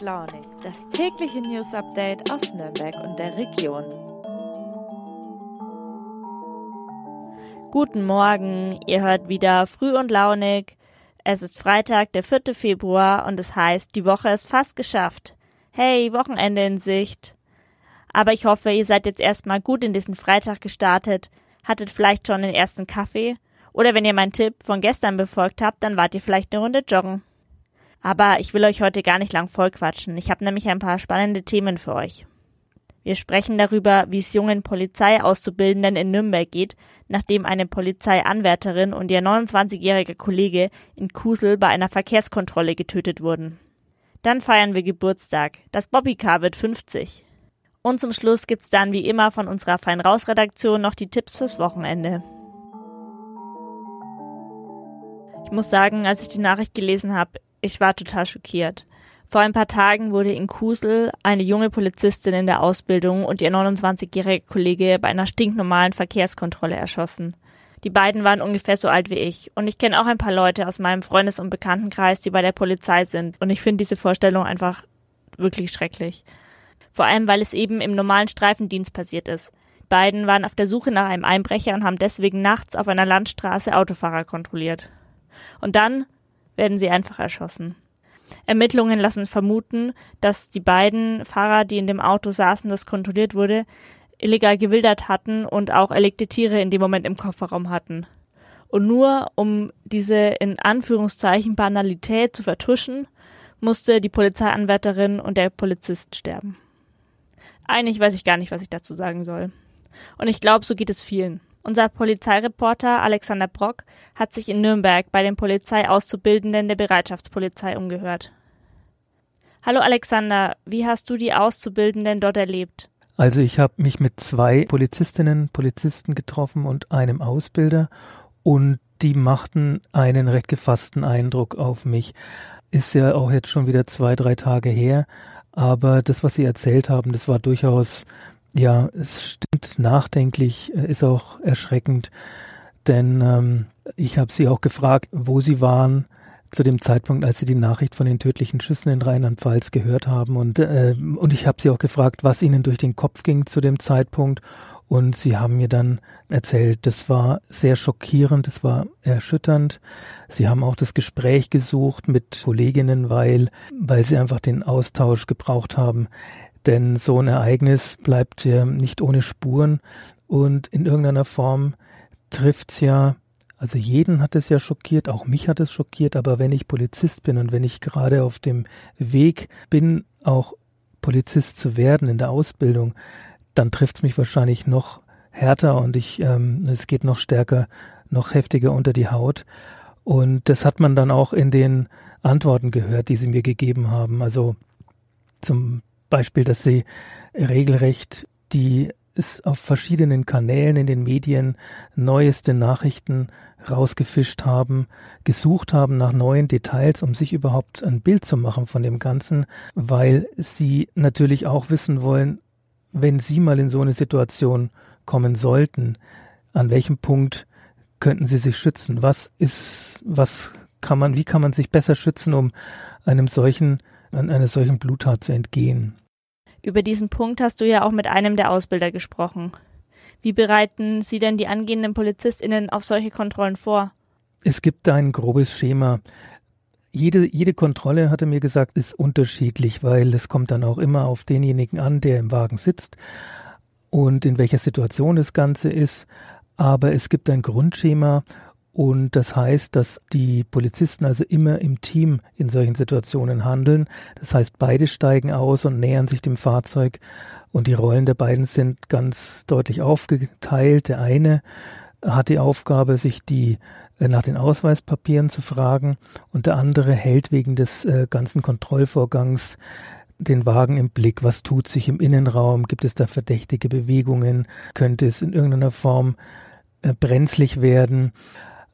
Launig, das tägliche News Update aus Nürnberg und der Region. Guten Morgen, ihr hört wieder früh und launig. Es ist Freitag, der 4. Februar und es heißt, die Woche ist fast geschafft. Hey, Wochenende in Sicht. Aber ich hoffe, ihr seid jetzt erstmal gut in diesen Freitag gestartet, hattet vielleicht schon den ersten Kaffee oder wenn ihr meinen Tipp von gestern befolgt habt, dann wart ihr vielleicht eine Runde joggen. Aber ich will euch heute gar nicht lang vollquatschen. Ich habe nämlich ein paar spannende Themen für euch. Wir sprechen darüber, wie es jungen Polizeiauszubildenden in Nürnberg geht, nachdem eine Polizeianwärterin und ihr 29-jähriger Kollege in Kusel bei einer Verkehrskontrolle getötet wurden. Dann feiern wir Geburtstag. Das Bobbycar wird 50. Und zum Schluss gibt's dann wie immer von unserer Fein Raus Redaktion noch die Tipps fürs Wochenende. Ich muss sagen, als ich die Nachricht gelesen habe, ich war total schockiert. Vor ein paar Tagen wurde in Kusel eine junge Polizistin in der Ausbildung und ihr 29-jähriger Kollege bei einer stinknormalen Verkehrskontrolle erschossen. Die beiden waren ungefähr so alt wie ich und ich kenne auch ein paar Leute aus meinem Freundes- und Bekanntenkreis, die bei der Polizei sind und ich finde diese Vorstellung einfach wirklich schrecklich. Vor allem, weil es eben im normalen Streifendienst passiert ist. Beiden waren auf der Suche nach einem Einbrecher und haben deswegen nachts auf einer Landstraße Autofahrer kontrolliert. Und dann werden sie einfach erschossen. Ermittlungen lassen vermuten, dass die beiden Fahrer, die in dem Auto saßen, das kontrolliert wurde, illegal gewildert hatten und auch erlegte Tiere in dem Moment im Kofferraum hatten. Und nur um diese in Anführungszeichen Banalität zu vertuschen, musste die Polizeianwärterin und der Polizist sterben. Eigentlich weiß ich gar nicht, was ich dazu sagen soll. Und ich glaube, so geht es vielen. Unser Polizeireporter Alexander Brock hat sich in Nürnberg bei den Polizeiauszubildenden der Bereitschaftspolizei umgehört. Hallo Alexander, wie hast du die Auszubildenden dort erlebt? Also ich habe mich mit zwei Polizistinnen, Polizisten getroffen und einem Ausbilder und die machten einen recht gefassten Eindruck auf mich. Ist ja auch jetzt schon wieder zwei, drei Tage her, aber das, was sie erzählt haben, das war durchaus ja, es stimmt nachdenklich, äh, ist auch erschreckend, denn ähm, ich habe sie auch gefragt, wo sie waren zu dem Zeitpunkt, als sie die Nachricht von den tödlichen Schüssen in Rheinland-Pfalz gehört haben und äh, und ich habe sie auch gefragt, was ihnen durch den Kopf ging zu dem Zeitpunkt und sie haben mir dann erzählt, das war sehr schockierend, das war erschütternd. Sie haben auch das Gespräch gesucht mit Kolleginnen, weil weil sie einfach den Austausch gebraucht haben. Denn so ein Ereignis bleibt ja nicht ohne Spuren und in irgendeiner Form trifft's ja, also jeden hat es ja schockiert, auch mich hat es schockiert, aber wenn ich Polizist bin und wenn ich gerade auf dem Weg bin, auch Polizist zu werden in der Ausbildung, dann trifft's mich wahrscheinlich noch härter und ich, ähm, es geht noch stärker, noch heftiger unter die Haut. Und das hat man dann auch in den Antworten gehört, die sie mir gegeben haben. Also zum Beispiel, dass sie regelrecht die es auf verschiedenen Kanälen in den Medien neueste Nachrichten rausgefischt haben, gesucht haben nach neuen Details, um sich überhaupt ein Bild zu machen von dem Ganzen, weil sie natürlich auch wissen wollen, wenn sie mal in so eine Situation kommen sollten, an welchem Punkt könnten sie sich schützen? Was ist, was kann man, wie kann man sich besser schützen, um einem solchen, an einer solchen Bluttat zu entgehen? Über diesen Punkt hast du ja auch mit einem der Ausbilder gesprochen. Wie bereiten Sie denn die angehenden PolizistInnen auf solche Kontrollen vor? Es gibt da ein grobes Schema. Jede, jede Kontrolle, hat er mir gesagt, ist unterschiedlich, weil es kommt dann auch immer auf denjenigen an, der im Wagen sitzt und in welcher Situation das Ganze ist. Aber es gibt ein Grundschema und das heißt, dass die Polizisten also immer im Team in solchen Situationen handeln. Das heißt, beide steigen aus und nähern sich dem Fahrzeug und die Rollen der beiden sind ganz deutlich aufgeteilt. Der eine hat die Aufgabe, sich die äh, nach den Ausweispapieren zu fragen und der andere hält wegen des äh, ganzen Kontrollvorgangs den Wagen im Blick. Was tut sich im Innenraum? Gibt es da verdächtige Bewegungen? Könnte es in irgendeiner Form äh, brenzlig werden?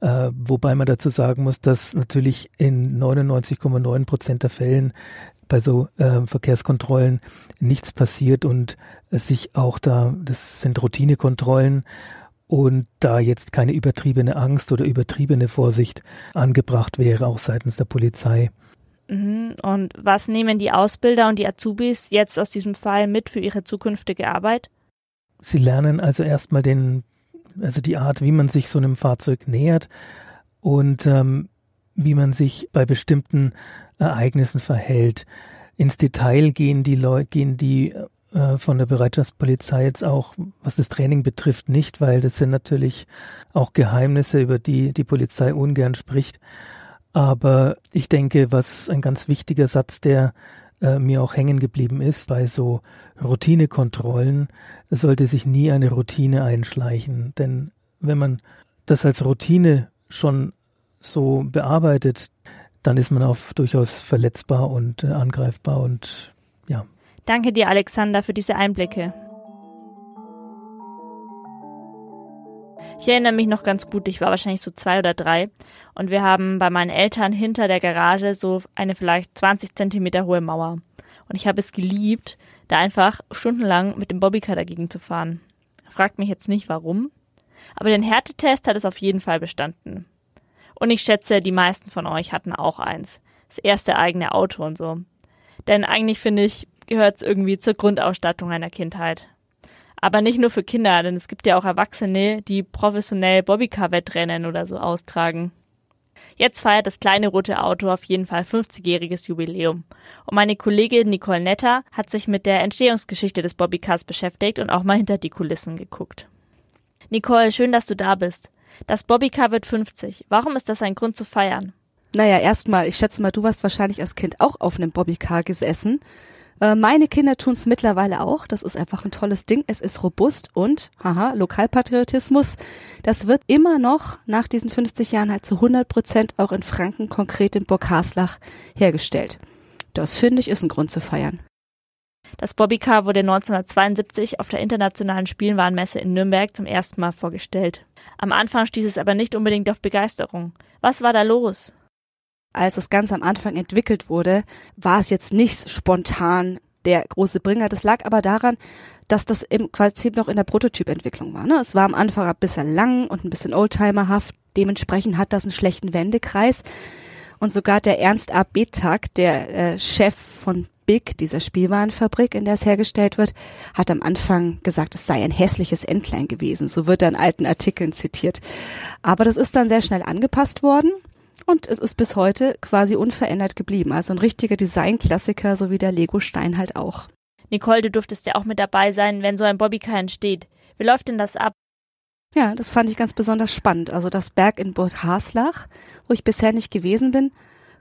Äh, wobei man dazu sagen muss, dass natürlich in 99,9 Prozent der Fällen bei so äh, Verkehrskontrollen nichts passiert und es sich auch da, das sind Routinekontrollen und da jetzt keine übertriebene Angst oder übertriebene Vorsicht angebracht wäre, auch seitens der Polizei. Mhm. Und was nehmen die Ausbilder und die Azubis jetzt aus diesem Fall mit für ihre zukünftige Arbeit? Sie lernen also erstmal den, also die Art, wie man sich so einem Fahrzeug nähert und ähm, wie man sich bei bestimmten Ereignissen verhält. Ins Detail gehen die Leute, gehen die äh, von der Bereitschaftspolizei jetzt auch, was das Training betrifft, nicht, weil das sind natürlich auch Geheimnisse, über die die Polizei ungern spricht. Aber ich denke, was ein ganz wichtiger Satz, der äh, mir auch hängen geblieben ist, bei so Routinekontrollen sollte sich nie eine Routine einschleichen. Denn wenn man das als Routine schon so bearbeitet, dann ist man auch durchaus verletzbar und äh, angreifbar und ja. Danke dir, Alexander, für diese Einblicke. Ich erinnere mich noch ganz gut, ich war wahrscheinlich so zwei oder drei und wir haben bei meinen Eltern hinter der Garage so eine vielleicht 20 Zentimeter hohe Mauer. Und ich habe es geliebt, da einfach stundenlang mit dem Bobbycar dagegen zu fahren. Fragt mich jetzt nicht warum, aber den Härtetest hat es auf jeden Fall bestanden. Und ich schätze, die meisten von euch hatten auch eins. Das erste eigene Auto und so. Denn eigentlich finde ich, gehört es irgendwie zur Grundausstattung einer Kindheit. Aber nicht nur für Kinder, denn es gibt ja auch Erwachsene, die professionell Bobbycar-Wettrennen oder so austragen. Jetzt feiert das kleine rote Auto auf jeden Fall 50-jähriges Jubiläum. Und meine Kollegin Nicole Netter hat sich mit der Entstehungsgeschichte des Bobbycars beschäftigt und auch mal hinter die Kulissen geguckt. Nicole, schön, dass du da bist. Das Bobbycar wird 50. Warum ist das ein Grund zu feiern? Naja, erstmal, ich schätze mal, du warst wahrscheinlich als Kind auch auf einem Bobbycar gesessen. Äh, meine Kinder tun es mittlerweile auch. Das ist einfach ein tolles Ding. Es ist robust und, haha, Lokalpatriotismus. Das wird immer noch nach diesen 50 Jahren halt zu 100 Prozent auch in Franken, konkret in Burg Haslach, hergestellt. Das finde ich ist ein Grund zu feiern. Das Bobbycar wurde 1972 auf der Internationalen Spielwarenmesse in Nürnberg zum ersten Mal vorgestellt. Am Anfang stieß es aber nicht unbedingt auf Begeisterung. Was war da los? Als es ganz am Anfang entwickelt wurde, war es jetzt nicht spontan der große Bringer. Das lag aber daran, dass das im Prinzip noch in der Prototypentwicklung war. Ne? Es war am Anfang ein bisschen lang und ein bisschen oldtimerhaft. Dementsprechend hat das einen schlechten Wendekreis. Und sogar der Ernst A. Betag, der äh, Chef von Big, dieser Spielwarenfabrik, in der es hergestellt wird, hat am Anfang gesagt, es sei ein hässliches Entlein gewesen. So wird er in alten Artikeln zitiert. Aber das ist dann sehr schnell angepasst worden und es ist bis heute quasi unverändert geblieben. Also ein richtiger Designklassiker, so wie der Lego-Stein halt auch. Nicole, du durftest ja auch mit dabei sein, wenn so ein Bobbycar entsteht. Wie läuft denn das ab? Ja, das fand ich ganz besonders spannend. Also das Berg in Burg Haslach, wo ich bisher nicht gewesen bin,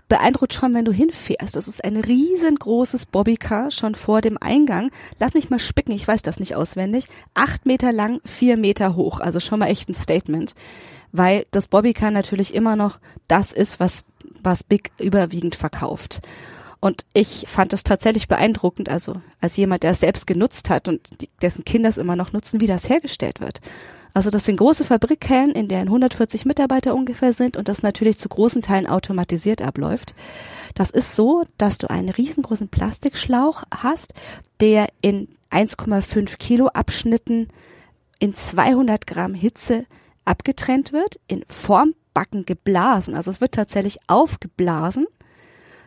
beeindruckt schon, wenn du hinfährst. Das ist ein riesengroßes Bobbycar schon vor dem Eingang. Lass mich mal spicken, ich weiß das nicht auswendig. Acht Meter lang, vier Meter hoch. Also schon mal echt ein Statement. Weil das Bobbycar natürlich immer noch das ist, was, was Big überwiegend verkauft. Und ich fand es tatsächlich beeindruckend, also als jemand, der es selbst genutzt hat und dessen Kinder es immer noch nutzen, wie das hergestellt wird. Also das sind große Fabrikhallen, in denen 140 Mitarbeiter ungefähr sind und das natürlich zu großen Teilen automatisiert abläuft. Das ist so, dass du einen riesengroßen Plastikschlauch hast, der in 1,5 Kilo Abschnitten in 200 Gramm Hitze abgetrennt wird, in Formbacken geblasen. Also es wird tatsächlich aufgeblasen,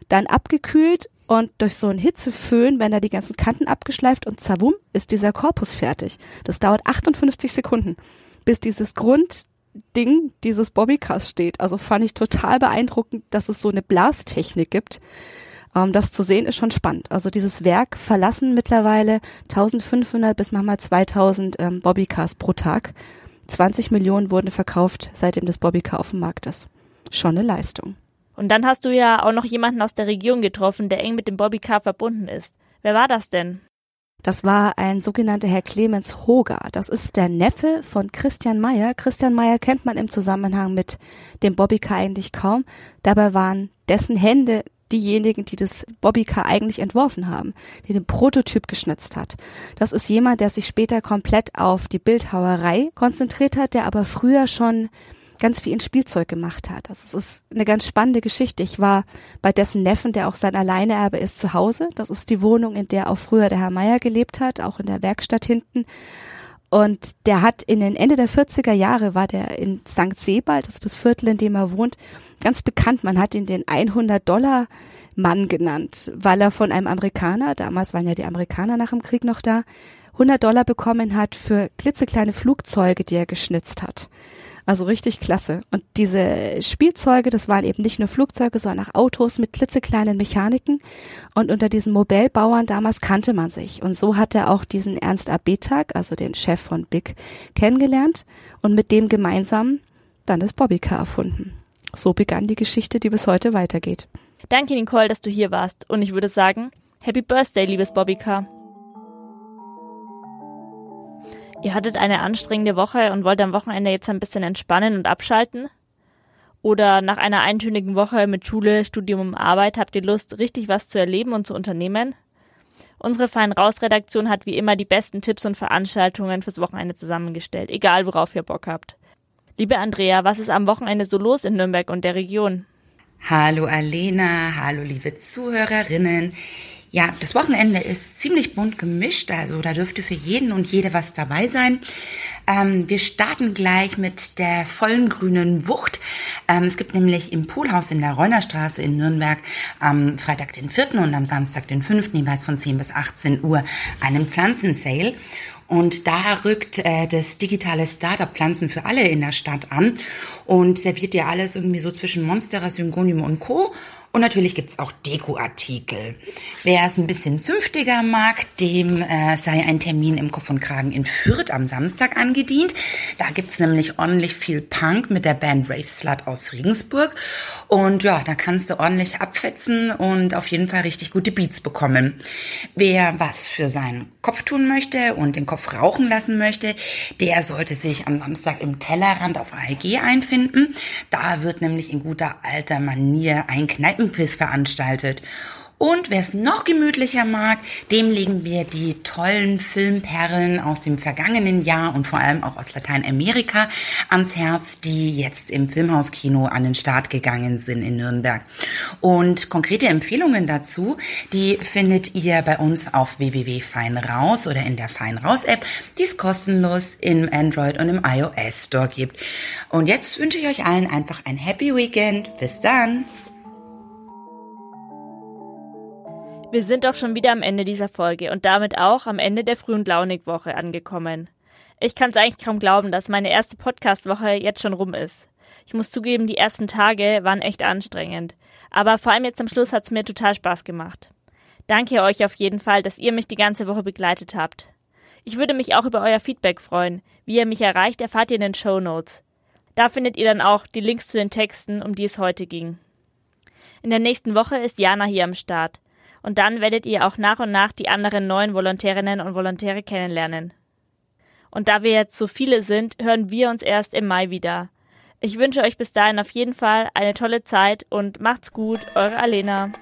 dann abgekühlt und durch so einen Hitzeföhn werden da die ganzen Kanten abgeschleift und zawum ist dieser Korpus fertig. Das dauert 58 Sekunden, bis dieses Grundding dieses Bobbycars steht. Also fand ich total beeindruckend, dass es so eine Blastechnik gibt. Ähm, das zu sehen ist schon spannend. Also dieses Werk verlassen mittlerweile 1500 bis manchmal 2000 ähm, Bobbycars pro Tag. 20 Millionen wurden verkauft, seitdem das Bobbycar auf dem Markt ist. Schon eine Leistung. Und dann hast du ja auch noch jemanden aus der Region getroffen, der eng mit dem Bobbycar verbunden ist. Wer war das denn? Das war ein sogenannter Herr Clemens Hoger. Das ist der Neffe von Christian Meyer. Christian Meyer kennt man im Zusammenhang mit dem Bobbycar eigentlich kaum. Dabei waren dessen Hände diejenigen, die das Bobbycar eigentlich entworfen haben, die den Prototyp geschnitzt hat. Das ist jemand, der sich später komplett auf die Bildhauerei konzentriert hat, der aber früher schon ganz viel in Spielzeug gemacht hat. Das ist eine ganz spannende Geschichte. Ich war bei dessen Neffen, der auch sein Alleineerbe ist, zu Hause. Das ist die Wohnung, in der auch früher der Herr Meier gelebt hat, auch in der Werkstatt hinten. Und der hat in den Ende der 40er Jahre war der in St. Sebald, das ist das Viertel, in dem er wohnt, ganz bekannt. Man hat ihn den 100 Dollar Mann genannt, weil er von einem Amerikaner, damals waren ja die Amerikaner nach dem Krieg noch da, 100 Dollar bekommen hat für klitzekleine Flugzeuge, die er geschnitzt hat. Also richtig klasse. Und diese Spielzeuge, das waren eben nicht nur Flugzeuge, sondern auch Autos mit klitzekleinen Mechaniken. Und unter diesen Modellbauern damals kannte man sich. Und so hat er auch diesen Ernst Abetag, also den Chef von Big, kennengelernt und mit dem gemeinsam dann das Bobbycar erfunden. So begann die Geschichte, die bis heute weitergeht. Danke, Nicole, dass du hier warst. Und ich würde sagen, Happy Birthday, liebes Bobbycar. Ihr hattet eine anstrengende Woche und wollt am Wochenende jetzt ein bisschen entspannen und abschalten? Oder nach einer eintönigen Woche mit Schule, Studium und Arbeit habt ihr Lust, richtig was zu erleben und zu unternehmen? Unsere Fein Raus Redaktion hat wie immer die besten Tipps und Veranstaltungen fürs Wochenende zusammengestellt, egal worauf ihr Bock habt. Liebe Andrea, was ist am Wochenende so los in Nürnberg und der Region? Hallo Alena, hallo liebe Zuhörerinnen. Ja, das Wochenende ist ziemlich bunt gemischt, also da dürfte für jeden und jede was dabei sein. Ähm, wir starten gleich mit der vollen grünen Wucht. Ähm, es gibt nämlich im Poolhaus in der Reunerstraße in Nürnberg am Freitag den 4. und am Samstag den 5. jeweils von 10 bis 18 Uhr einen Pflanzensale. Und da rückt äh, das digitale Startup Pflanzen für alle in der Stadt an und serviert dir alles irgendwie so zwischen Monstera, Syngonium und Co. Und natürlich gibt's auch Dekoartikel. Wer es ein bisschen zünftiger mag, dem äh, sei ein Termin im Kopf und Kragen in Fürth am Samstag angedient. Da gibt's nämlich ordentlich viel Punk mit der Band Rave Slut aus Regensburg. Und ja, da kannst du ordentlich abfetzen und auf jeden Fall richtig gute Beats bekommen. Wer was für seinen Kopf tun möchte und den Kopf rauchen lassen möchte, der sollte sich am Samstag im Tellerrand auf AEG einfinden. Da wird nämlich in guter alter Manier ein Kneipen Kneipenquiz veranstaltet. Und wer es noch gemütlicher mag, dem legen wir die tollen Filmperlen aus dem vergangenen Jahr und vor allem auch aus Lateinamerika ans Herz, die jetzt im Filmhauskino an den Start gegangen sind in Nürnberg. Und konkrete Empfehlungen dazu, die findet ihr bei uns auf www.feinraus oder in der Feinraus App, die es kostenlos im Android und im iOS Store gibt. Und jetzt wünsche ich euch allen einfach ein Happy Weekend. Bis dann! Wir sind auch schon wieder am Ende dieser Folge und damit auch am Ende der Früh- und Launig-Woche angekommen. Ich kann es eigentlich kaum glauben, dass meine erste Podcast-Woche jetzt schon rum ist. Ich muss zugeben, die ersten Tage waren echt anstrengend. Aber vor allem jetzt am Schluss hat es mir total Spaß gemacht. Danke euch auf jeden Fall, dass ihr mich die ganze Woche begleitet habt. Ich würde mich auch über euer Feedback freuen. Wie ihr mich erreicht, erfahrt ihr in den Show Notes. Da findet ihr dann auch die Links zu den Texten, um die es heute ging. In der nächsten Woche ist Jana hier am Start und dann werdet ihr auch nach und nach die anderen neuen Volontärinnen und Volontäre kennenlernen. Und da wir jetzt so viele sind, hören wir uns erst im Mai wieder. Ich wünsche euch bis dahin auf jeden Fall eine tolle Zeit und macht's gut, eure Alena.